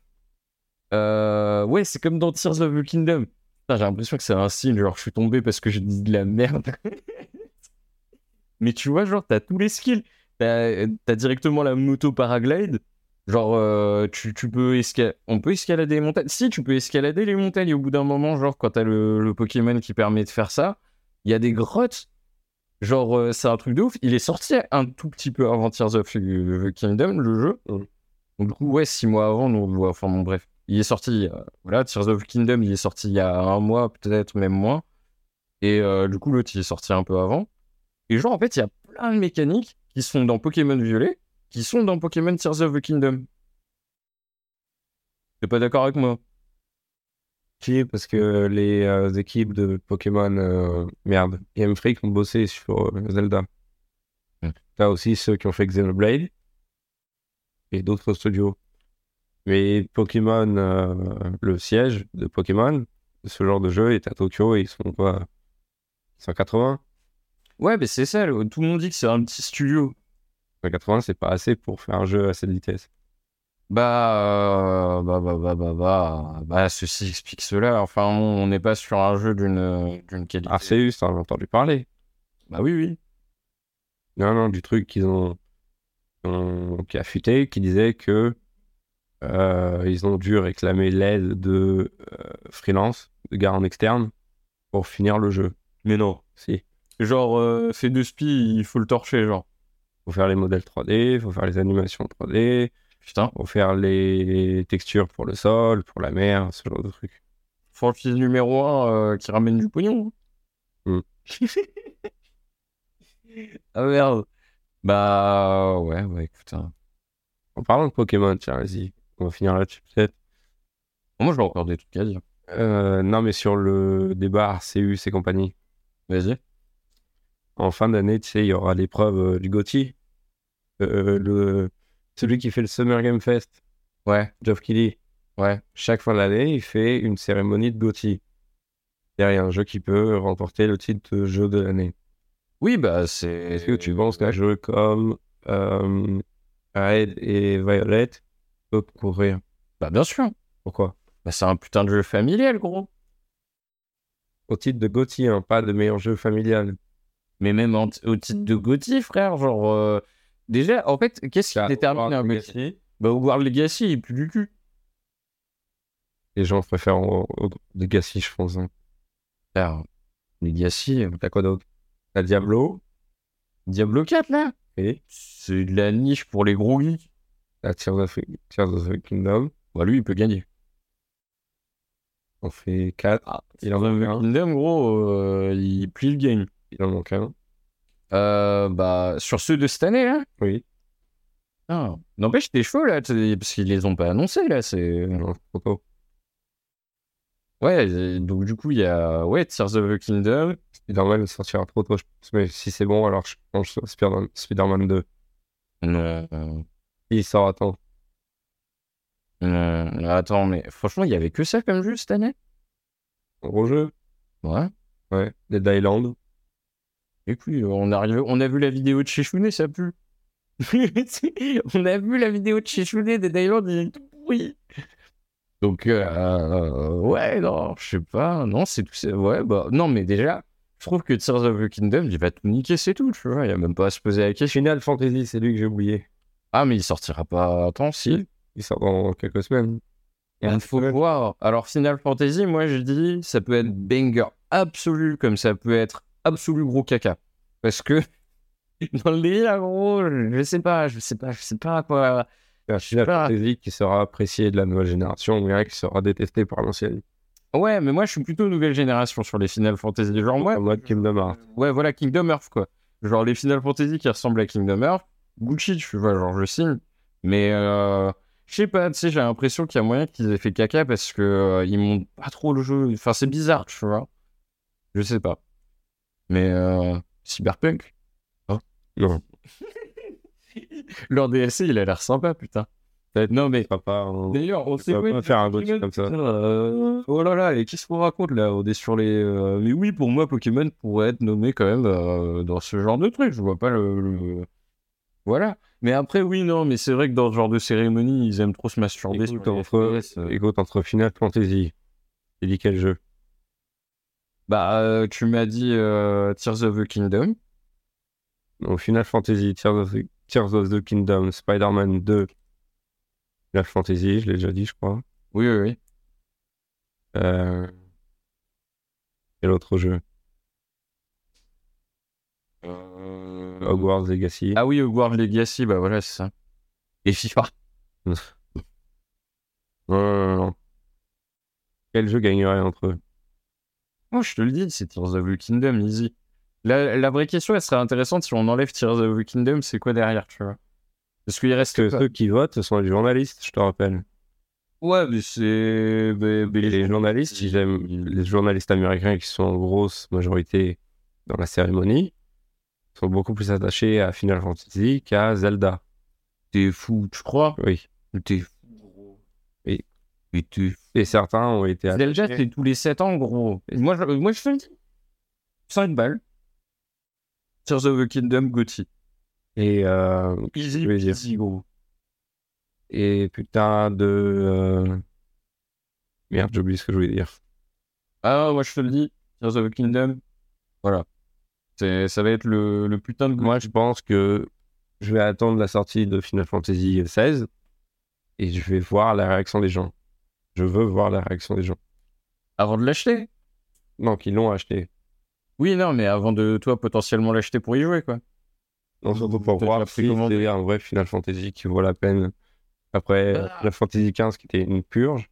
Euh, ouais, c'est comme dans Tears of the Kingdom. J'ai l'impression que c'est un signe, genre je suis tombé parce que j'ai dit de la merde. *laughs* Mais tu vois, genre, t'as tous les skills. T'as directement la moto paraglide. Genre, euh, tu, peux escalader. On peut escalader les montagnes. Si, tu peux escalader les montagnes au bout d'un moment, genre, quand t'as le, le Pokémon qui permet de faire ça. Il y a des grottes. Genre, euh, c'est un truc de ouf. Il est sorti un tout petit peu avant Tears of the Kingdom, le jeu. Mhm. Donc, du coup, ouais, six mois avant, nous, ouais, enfin, bon, bref. Il est sorti, euh, voilà, Tears of the Kingdom, il est sorti il y a un mois, peut-être même moins. Et euh, du coup, l'autre, il est sorti un peu avant. Et genre, en fait, il y a plein de mécaniques qui sont dans Pokémon Violet, qui sont dans Pokémon Tears of the Kingdom. T'es pas d'accord avec moi? Parce que les euh, équipes de Pokémon, euh, merde, Game Freak ont bossé sur euh, Zelda. T'as aussi ceux qui ont fait Xenoblade et d'autres studios. Mais Pokémon, le siège de Pokémon, ce genre de jeu est à Tokyo et ils sont quoi 180 Ouais, mais c'est ça, tout le monde dit que c'est un petit studio. 180, c'est pas assez pour faire un jeu à cette vitesse. Bah, euh, bah, bah, bah, bah, bah, bah, ceci explique cela. Enfin, on n'est pas sur un jeu d'une d'une qualité. Arceus, t'en as entendu parler Bah oui, oui. Non, non, du truc qu'ils ont, ont- qui a fuité, qui disait que euh, ils ont dû réclamer l'aide de euh, freelance, de gars en externe, pour finir le jeu. Mais non. Si, Genre, euh, fait de spi, il faut le torcher, genre. faut faire les modèles 3D, faut faire les animations 3D, Putain. faut faire les textures pour le sol, pour la mer, ce genre de trucs. Franchise numéro 1 qui ramène du pognon. Hmm. *laughs* ah merde. Bah, ouais, ouais, écoute. hein. En parlant de Pokémon, tiens, vas-y, on va finir là-dessus peut-être. Moi, j'ai encore des trucs à dire. Euh, non, mais sur le débat Arceus et compagnie. Vas-y. en fin d'année, tu sais, il y aura l'épreuve euh, du. Euh, le... Celui qui fait le Summer Game Fest, Ouais, Geoff Keighley, ouais. chaque fin d'année, il fait une cérémonie de GOTY. Derrière un jeu qui peut remporter le titre de jeu de l'année. Oui, bah, c'est. Est-ce que tu penses qu'un jeu comme euh, Red et Violet peut courir? Bah, bien sûr. Pourquoi? Bah, c'est un putain de jeu familial, gros. Au titre de Gauthier, hein, pas de meilleur jeu familial. Mais même en- au titre de Gauthier, frère, genre. euh, Déjà, en fait, qu'est-ce qui Là, détermine Hogwarts un Gauthier Bah, Hogwarts Legacy, il pue du cul. Les gens préfèrent au Legacy, je pense. hein. Frère, Legacy, euh, T'as quoi d'autre? T'as Diablo Diablo 4, là et C'est de la niche pour les gros geeks. t'as Tears of, the Kingdom. Bah, lui, il peut gagner. On fait 4. il en the un. Kingdom, gros, euh, il plie le game. Il en manque un. Euh, bah, sur ceux de cette année, hein Oui. Ah. N'empêche, t'es chaud, là, parce qu'ils les ont pas annoncés, là, c'est... Trop tôt. Ouais, donc du coup, il y a ouais, Tears of the Kingdom. Spider-Man sortira trop tôt, je pense. Mais si c'est bon, alors je pense sur Spider- Spider-Man 2. Non, Il sort à temps. attends, mais franchement, il y avait que ça comme jeu cette année? Gros jeu. Ouais. Ouais. Dead Island. Et puis, on, arrive, on a vu la vidéo de chez Shounet, ça pue. *laughs* on a vu la vidéo de chez Shounet des Island, il est tout pourri. Donc, euh, euh, ouais, non, je sais pas. Non, c'est tout ça. Ouais, bah, non, mais déjà, je trouve que Tears of the Kingdom, il va tout niquer, c'est tout, tu vois. Il y a même pas à se poser la question. Final Fantasy, c'est lui que j'ai oublié. Ah, mais il sortira pas. Attends, si. Il sort dans quelques semaines. Il faut voir. Alors, Final Fantasy, moi, je dis, ça peut être banger absolu, comme ça peut être absolu gros caca. Parce que, *laughs* dans le délire, gros, je sais pas, je sais pas, je sais pas quoi. Un. Fantasy qui sera apprécié de la nouvelle génération, mais qui sera détesté par l'ancienne. Ouais, mais moi, je suis plutôt nouvelle génération sur les Final Fantasy. Genre, moi, En mode Kingdom Hearts. ouais, voilà, Kingdom Hearts, quoi. Genre, les Final Fantasy qui ressemblent à Kingdom Hearts, Gucci, tu vois, genre, je signe. Mais, euh, je sais pas, tu sais, j'ai l'impression qu'il y a moyen qu'ils aient fait caca parce que euh, ils montent pas trop le jeu. Enfin, c'est bizarre, tu vois. Je sais pas. Mais, euh, Cyberpunk, Non, *laughs* leur DLC, il a l'air sympa, putain. Non, mais. on- D'ailleurs, on sait quoi, pas faire un truc comme ça. euh, Oh là là, et qu'est-ce qu'on raconte là? On est sur les. euh, Mais oui, pour moi, Pokémon pourrait être nommé quand même euh, dans ce genre de truc. Je vois pas le. le- Voilà. Mais après, oui, non, mais c'est vrai que dans ce genre de cérémonie, ils aiment trop se masturber. Écoute, sur entre, euh. écoute, entre Final Fantasy, il dit quel jeu Bah, euh, tu m'as dit euh, Tears of the Kingdom. Donc, Final Fantasy, Tears of the, Tears of the Kingdom, Spider-Man 2, Final Fantasy, je l'ai déjà dit, je crois. Oui, oui, oui. Euh... Quel autre jeu? Hogwarts Legacy. Ah oui, Hogwarts Legacy, bah voilà, c'est ça. Et FIFA. Non, non, non, non. Quel jeu gagnerait entre eux? Oh, je te le dis, c'est Tears of the Kingdom, easy. La, la vraie question, elle serait intéressante si on enlève Tears of the Kingdom, c'est quoi derrière, tu vois? Parce qu'il reste que ceux qui votent, ce sont les journalistes, je te rappelle. Ouais, mais c'est. les journalistes, ils aiment les journalistes américains qui sont en grosse majorité dans la cérémonie, sont beaucoup plus attachés à Final Fantasy qu'à Zelda. T'es fou, tu crois? Oui. T'es fou. Et certains ont été Zelda, attachés. c'est tous les 7 ans, gros. Et Moi, je, moi, je te le dis. 5 balles. Tears of the Kingdom, Gotti. Et, euh, Easy, je vais dire. easy, gros. et putain de. euh, Merde, j'ai oublié ce que je voulais dire. Ah, moi, je te le dis. Tears of the Kingdom. Voilà. C'est- Ça va être le, le putain de Moi, je pense que je vais attendre la sortie de Final Fantasy XVI et je vais voir la réaction des gens. Je veux voir la réaction des gens. Avant de l'acheter? Non, qui l'ont acheté. Oui, non, mais avant de toi potentiellement l'acheter pour y jouer, quoi. Non, surtout pour voir si c'est un vrai Final Fantasy qui vaut la peine. Après Ah. Final Fantasy XV qui était une purge.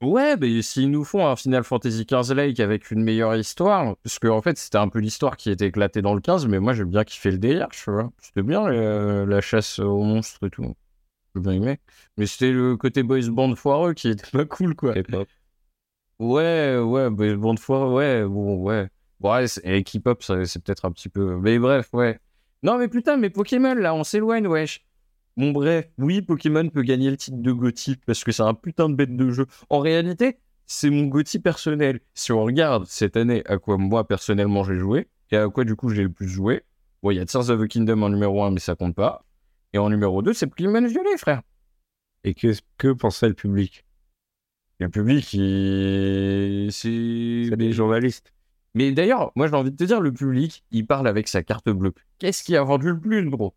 Ouais, mais s'ils nous font un Final Fantasy XV Lake avec une meilleure histoire, parce que en fait c'était un peu l'histoire qui était éclatée dans le 15, mais moi j'ai bien kiffé le délire, tu vois. C'était bien euh, la chasse aux monstres et tout. J'ai bien aimé. Mais c'était le côté boys band foireux qui était *laughs* pas cool, quoi. Ouais, ouais, boys band foireux, ouais, bon, ouais. Ouais, et K-pop, ça, c'est peut-être un petit peu. Mais bref, ouais. Non, mais putain, mais Pokémon, là, on s'éloigne, wesh. Bon, bref, oui, Pokémon peut gagner le titre de GOTY parce que c'est un putain de bête de jeu. En réalité, c'est mon GOTY personnel. Si on regarde cette année à quoi moi personnellement j'ai joué et à quoi du coup j'ai le plus joué, bon, il y a Tears of the Kingdom en numéro 1, mais ça compte pas. Et en numéro 2, c'est Pokémon Violet, frère. Et que, que pensait le public? Le public, il... c'est. C'est des journalistes. Mais d'ailleurs, moi j'ai envie de te dire, le public, il parle avec sa carte bleue. Qu'est-ce qui a vendu le plus, gros?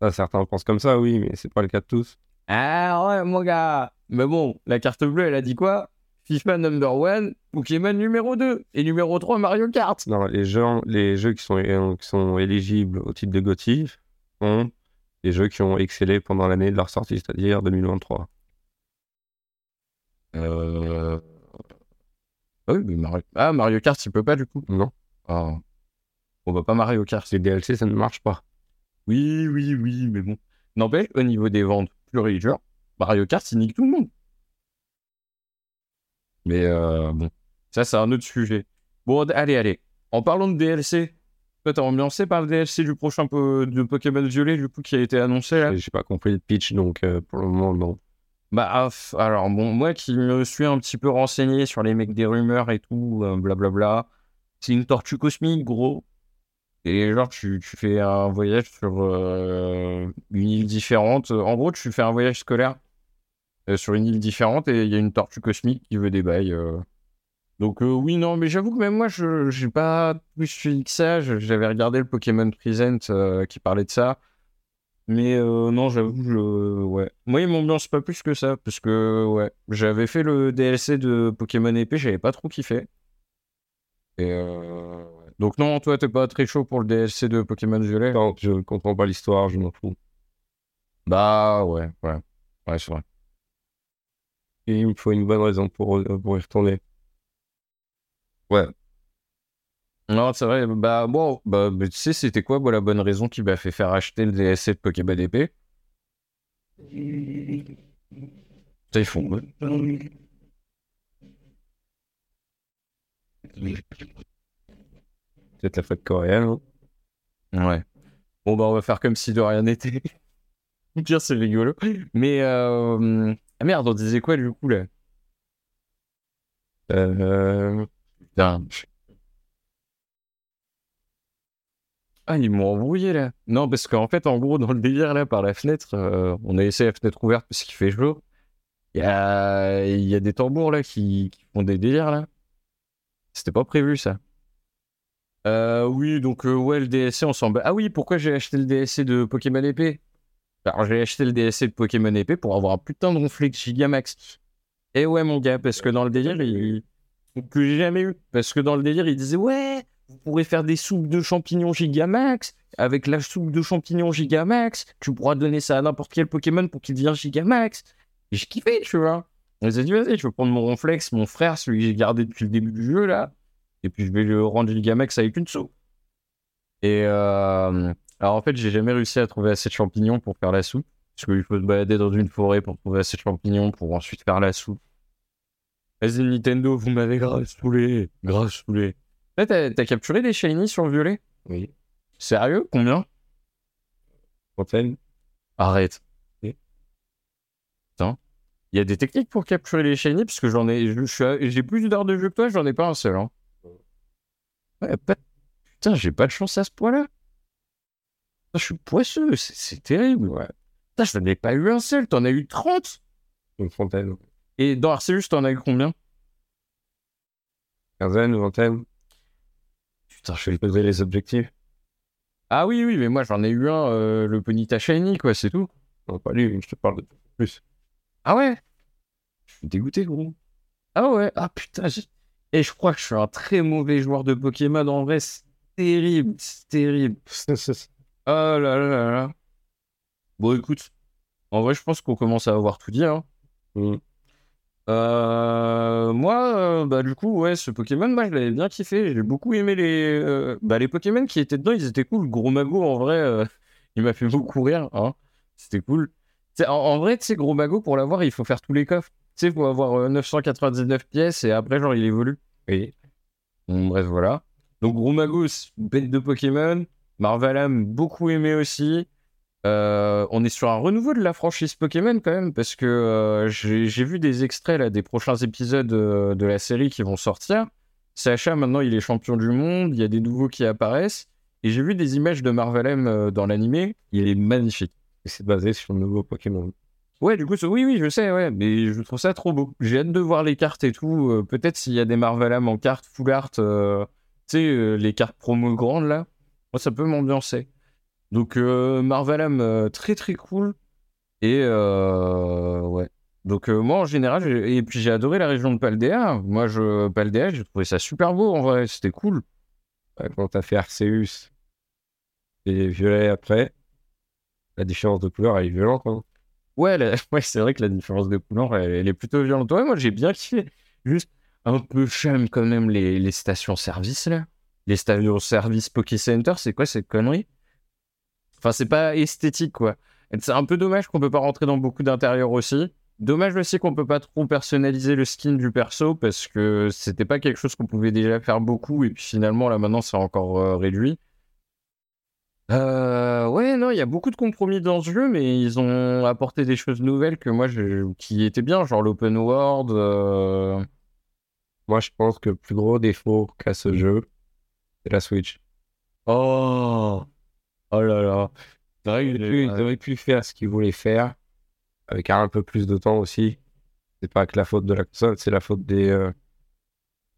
Ah, certains pensent comme ça, oui, mais c'est pas le cas de tous. Ah ouais, mon gars Mais bon, la carte bleue, elle a dit quoi? FIFA number one, Pokémon numéro 2 et numéro 3 Mario Kart. Non, les jeux, les jeux qui, sont, qui sont éligibles au titre de GOTY sont les jeux qui ont excellé pendant l'année de leur sortie, c'est-à-dire 2023. Euh... Oui, mais Mario... Ah, Mario Kart, il peut pas du coup? Non. Ah. On va pas Mario Kart. Les DLC, ça ne marche pas. Oui, oui, oui, mais bon. N'empêche, au niveau des ventes pure Mario Kart, il nique tout le monde. Mais euh, bon, ça, c'est un autre sujet. Bon, allez, allez. En parlant de DLC, t'es ambiancé par le DLC du prochain peu de Pokémon Violet, du coup, qui a été annoncé J'ai pas compris le pitch, donc euh, pour le moment, non. Bah, alors, bon, moi qui me suis un petit peu renseigné sur les mecs des rumeurs et tout, euh, blablabla, c'est une tortue cosmique, gros. Et genre, tu, tu fais un voyage sur euh, une île différente. En gros, tu fais un voyage scolaire sur une île différente et il y a une tortue cosmique qui veut des bails. Donc, euh, oui, non, mais j'avoue que même moi, je j'ai pas plus suivi que ça. J'avais regardé le Pokémon Present euh, qui parlait de ça. Mais euh, non, j'avoue, je... ouais. Moi, il m'ambiance pas plus que ça. Parce que, ouais, j'avais fait le DLC de Pokémon épée, j'avais pas trop kiffé. Et euh, ouais. Donc, non, toi, t'es pas très chaud pour le DLC de Pokémon Violet? Non, je comprends pas l'histoire, je m'en fous. Bah, ouais, ouais. Ouais, c'est vrai. Et il me faut une bonne raison pour, pour y retourner. Ouais. Non, c'est vrai. Bah, bon, bah, mais tu sais, c'était quoi moi, la bonne raison qui m'a fait faire acheter le DLC de Pokémon épée? Ça, ils font. Peut-être la fête coréenne. hein. Ouais. Bon, bah, on va faire comme si de rien n'était. Au *laughs* pire, c'est rigolo. Mais, euh... ah merde, on disait quoi du coup là? Euh, Ah, ils m'ont embrouillé là. Non, parce qu'en fait, en gros, dans le délire là, par la fenêtre, euh, on a laissé la fenêtre ouverte parce qu'il fait chaud. Il y a... des tambours là qui, font des délires là. C'était pas prévu ça. Euh, oui, donc euh, ouais, le DLC, on s'en bat. Ah oui, pourquoi j'ai acheté le DLC de Pokémon épée? Alors, j'ai acheté le DLC de Pokémon épée pour avoir un putain de Ronflex Gigamax. Et ouais, mon gars, parce que dans le délire, il... que j'ai jamais eu. Parce que dans le délire, il disait ouais, vous pourrez faire des soupes de champignons Gigamax. Avec la soupe de champignons Gigamax, tu pourras donner ça à n'importe quel Pokémon pour qu'il devienne Gigamax. Et j'ai kiffé, tu vois. S'est dit, vas-y, je vais prendre mon Ronflex, mon frère, celui que j'ai gardé depuis le début du jeu, là. Et puis je vais le rendre Gigamax avec une soupe. Et euh... alors en fait, j'ai jamais réussi à trouver assez de champignons pour faire la soupe. Parce qu'il faut se balader dans une forêt pour trouver assez de champignons pour ensuite faire la soupe. Vas-y, Nintendo, vous m'avez grave saoulé. Grave saoulé. Là, t'as t'as capturé des shiny sur violet? Oui. Sérieux? Combien? Fontaine. Arrête. Oui. Putain. Il y a des techniques pour capturer les shiny parce que j'en ai. je- je suis à- J'ai plus d'heures de jeu que toi, j'en ai pas un seul. Hein. Ouais, pas- Putain, j'ai pas de chance à ce point-là. Putain, Je suis poisseux, c'est c'est terrible. Ouais. Putain, je n'en ai pas eu un seul, t'en as eu 30 Une fontaine. Et dans Arceus, t'en as eu combien? Quinzaine, vingtaine. Putain, je vais poser les objectifs. Ah oui, oui, mais moi j'en ai eu un, euh, le Ponyta Shiny, quoi, c'est tout. Non, pas lui, je te parle de plus. Ah ouais? Je suis dégoûté, gros. Ah ouais? Ah putain, et je crois que je suis un très mauvais joueur de Pokémon, en vrai, c'est terrible, c'est terrible. *laughs* Oh là là là là. Bon, écoute, en vrai, je pense qu'on commence à avoir tout dit, hein. Mm. Euh, moi, euh, bah du coup, ouais, ce Pokémon, moi, je l'avais bien kiffé. J'ai beaucoup aimé les, euh, bah, les Pokémon qui étaient dedans. Ils étaient cool. Gros Mago, en vrai, *laughs* il m'a fait beaucoup rire. Hein. C'était cool. En, vrai, tu sais, Gros Mago, pour l'avoir, il faut faire tous les coffres. Tu sais, faut avoir euh, 999 pièces et après, genre, il évolue. Oui. Bref, voilà. Donc, Gros Mago, bête de Pokémon. Marvalam, beaucoup aimé aussi. Euh, on est sur un renouveau de la franchise Pokémon quand même, parce que euh, j'ai vu des extraits là, des prochains épisodes euh, de la série qui vont sortir. Sacha, maintenant, il est champion du monde, il y a des nouveaux qui apparaissent. Et j'ai vu des images de Marvelem euh, dans l'animé, il est magnifique. Et c'est basé sur le nouveau Pokémon. Ouais, du coup, oui, oui, je sais, ouais, mais je trouve ça trop beau. J'ai hâte de voir les cartes et tout. Peut-être s'il y a des Marvelam en cartes, full art, tu sais, les cartes promo grandes là, moi ça peut m'ambiancer. Donc euh, Marvelam, euh, très très cool. Et euh, ouais. Donc moi en général, et puis j'ai adoré la région de Paldea. Moi, je Paldea, j'ai trouvé ça super beau en vrai, c'était cool. Quand t'as fait Arceus et violet après, la différence de couleur elle est violente. Hein. Ouais, *laughs* ouais, c'est vrai que la différence de couleur, elle, elle est plutôt violente. Ouais, moi, j'ai bien kiffé. Juste un peu chum quand même les, les stations-service, là. Les stations-service Poké Center, c'est quoi cette connerie? Enfin, c'est pas esthétique, quoi. C'est un peu dommage qu'on peut pas rentrer dans beaucoup d'intérieurs aussi. Dommage aussi qu'on peut pas trop personnaliser le skin du perso parce que c'était pas quelque chose qu'on pouvait déjà faire beaucoup et puis finalement là maintenant c'est encore euh, réduit. Euh, ouais, non, il y a beaucoup de compromis dans ce jeu, mais ils ont apporté des choses nouvelles que moi, qui étaient bien, genre l'open world. euh, Moi je pense que le plus gros défaut qu'a ce jeu, c'est la Switch. Oh, oh là là. Ils auraient pu- ils auraient pu faire ce qu'ils voulaient faire avec un peu plus de temps aussi. C'est pas que la faute de la console, c'est la faute des, euh,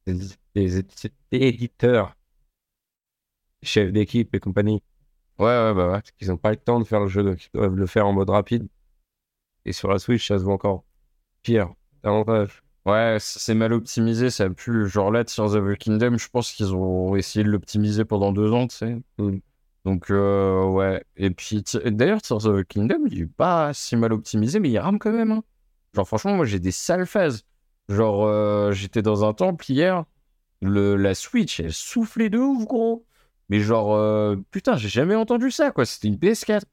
des, des édi- des éditeurs, chefs d'équipe et compagnie. Ouais, ouais, bah ouais. Ils n'ont pas le temps de faire le jeu, donc ils doivent le faire en mode rapide. Et sur la Switch, ça se voit encore pire, davantage. Ouais, c- c'est mal optimisé, ça a pu. Genre là, Tears of the Kingdom, je pense qu'ils ont essayé de l'optimiser pendant deux ans, tu sais. Mm. Donc, euh, ouais. Et puis, d'ailleurs, of the Kingdom, il est pas si mal optimisé, mais il rame quand même. hein. Genre, franchement, moi, j'ai des sales phases. Genre, euh, j'étais dans un temple hier, le, la Switch, elle soufflait de ouf, gros. Mais genre, euh, putain, j'ai jamais entendu ça, quoi. C'était une PS4.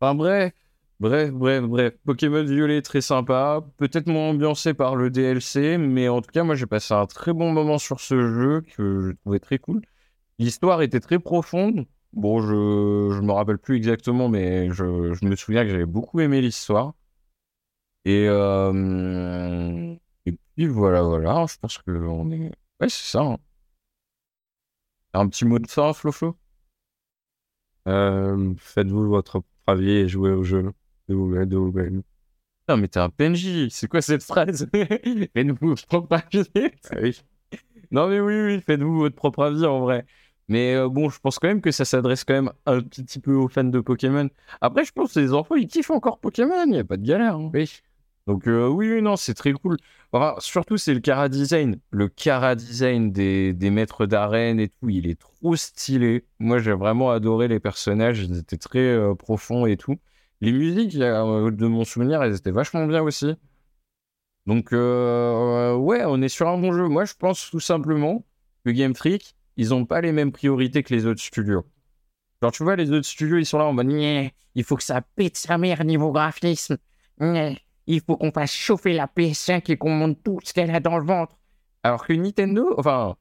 Enfin, bref. Bref, bref, bref. Pokémon Violet, très sympa. Peut-être moins ambiancé par le DLC, mais en tout cas, moi, j'ai passé un très bon moment sur ce jeu que je trouvais très cool. L'histoire était très profonde. Bon, je, je me rappelle plus exactement, mais je, je me souviens que j'avais beaucoup aimé l'histoire. Et, euh, et puis voilà, voilà. Je pense que on est. Ouais, c'est ça. hein. Un petit mot de fin, Flo-Flo? Euh, Faites-vous votre propre avis et jouez au jeu de vous-même. De vous-même. Non, mais t'es un PNJ. C'est quoi cette phrase? *laughs* Faites-vous votre propre avis. Non, mais oui, oui, faites-vous votre propre avis en vrai. Mais euh, bon, je pense quand même que ça s'adresse quand même un petit peu aux fans de Pokémon. Après, je pense que les enfants, ils kiffent encore Pokémon. Il n'y a pas de galère. hein. Oui. Donc, euh, oui, oui, non, c'est très cool. Enfin, surtout, c'est le Cara Design. Le Cara Design des, des maîtres d'arène et tout, il est trop stylé. Moi, j'ai vraiment adoré les personnages. Ils étaient très euh, profonds et tout. Les musiques, euh, de mon souvenir, elles étaient vachement bien aussi. Donc, ouais, on est sur un bon jeu. Moi, je pense tout simplement que Game Freak, ils n'ont pas les mêmes priorités que les autres studios. Genre, tu vois, les autres studios, ils sont là en mode, il faut que ça pète sa mère niveau graphisme. Nyeh, il faut qu'on fasse chauffer la PS5 et qu'on monte tout ce qu'elle a dans le ventre. Alors que Nintendo, enfin,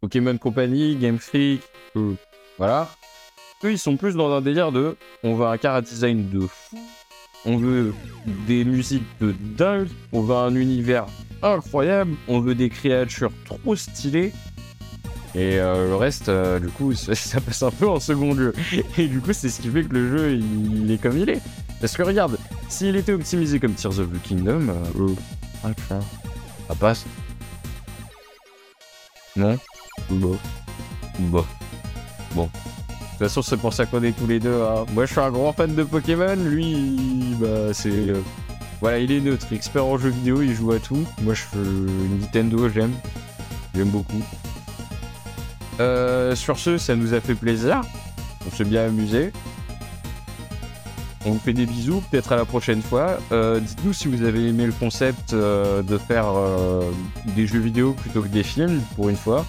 Pokémon Company, Game Freak, euh, voilà, eux, ils sont plus dans un délire de, on veut un cara design de fou, on veut des musiques de dingue, on veut un univers incroyable, on veut des créatures trop stylées. Et euh, le reste, euh, du coup, *laughs* ça, ça passe un peu en second lieu. Et du coup, c'est ce qui fait que le jeu, il, il est comme il est. Parce que regarde, s'il était optimisé comme Tears of the Kingdom, euh, euh, ah, putain, ça passe. Non? Bon. Bon. Bon. De toute façon, c'est pour ça qu'on est tous les deux. hein. Moi, je suis un grand fan de Pokémon. Lui, bah, c'est. euh, Voilà, il est neutre, expert en jeux vidéo, il joue à tout. Moi, je fais Nintendo, j'aime. J'aime beaucoup. Euh, sur ce, ça nous a fait plaisir. On s'est bien amusé. On vous fait des bisous, peut-être à la prochaine fois. Euh, Dites-nous si vous avez aimé le concept euh, de faire des jeux vidéo plutôt que des films, pour une fois.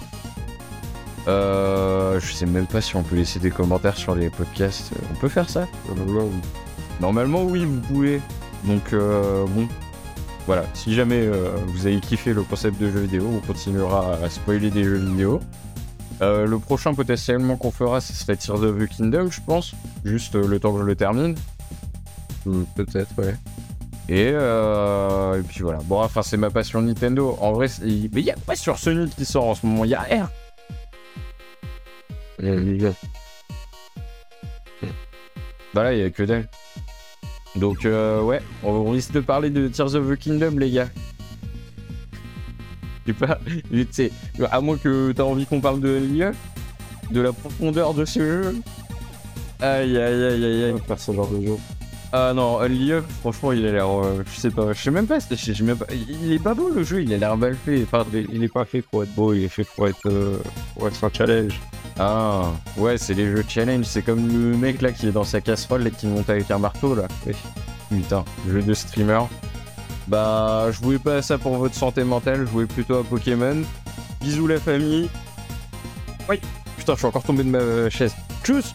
Je sais même pas si on peut laisser des commentaires sur les podcasts. On peut faire ça Normalement, oui. Vous pouvez. Donc, bon. Voilà, si jamais euh, vous avez kiffé le concept de jeux vidéo, on continuera à spoiler des jeux vidéo. Euh, le prochain potentiellement qu'on fera, ce serait Tears of the Kingdom, je pense. Juste euh, le temps que je le termine. Hmm, Peut-être, ouais. Et, euh, et puis voilà. Bon, enfin, c'est ma passion Nintendo. En vrai, mais il y a quoi sur Sonic qui sort en ce moment Il y a R. Euh, Bah là, il y a que dalle. Donc euh, ouais, on risque de parler de Tears of the Kingdom, les gars. Je sais pas, tu sais, à moins que t'as envie qu'on parle de l'IA, de la profondeur de ce jeu. Aïe aïe aïe aïe aïe. Faire ce genre de jeu. Ah non, l'IA, franchement, il a l'air. euh, je sais pas, je sais même pas, je sais même pas. Il est pas beau le jeu, il a l'air mal fait. Enfin, Il n'est pas fait pour être beau, il est fait pour être, euh, pour être un challenge. Ah, ouais, c'est les jeux challenge, c'est comme le mec là qui est dans sa casserole et qui monte avec un marteau là. Oui. Putain, jeu de streamer. Bah, jouez pas à ça pour votre santé mentale, jouez plutôt à Pokémon. Bisous la famille. Oui, putain, je suis encore tombé de ma chaise. Tchuss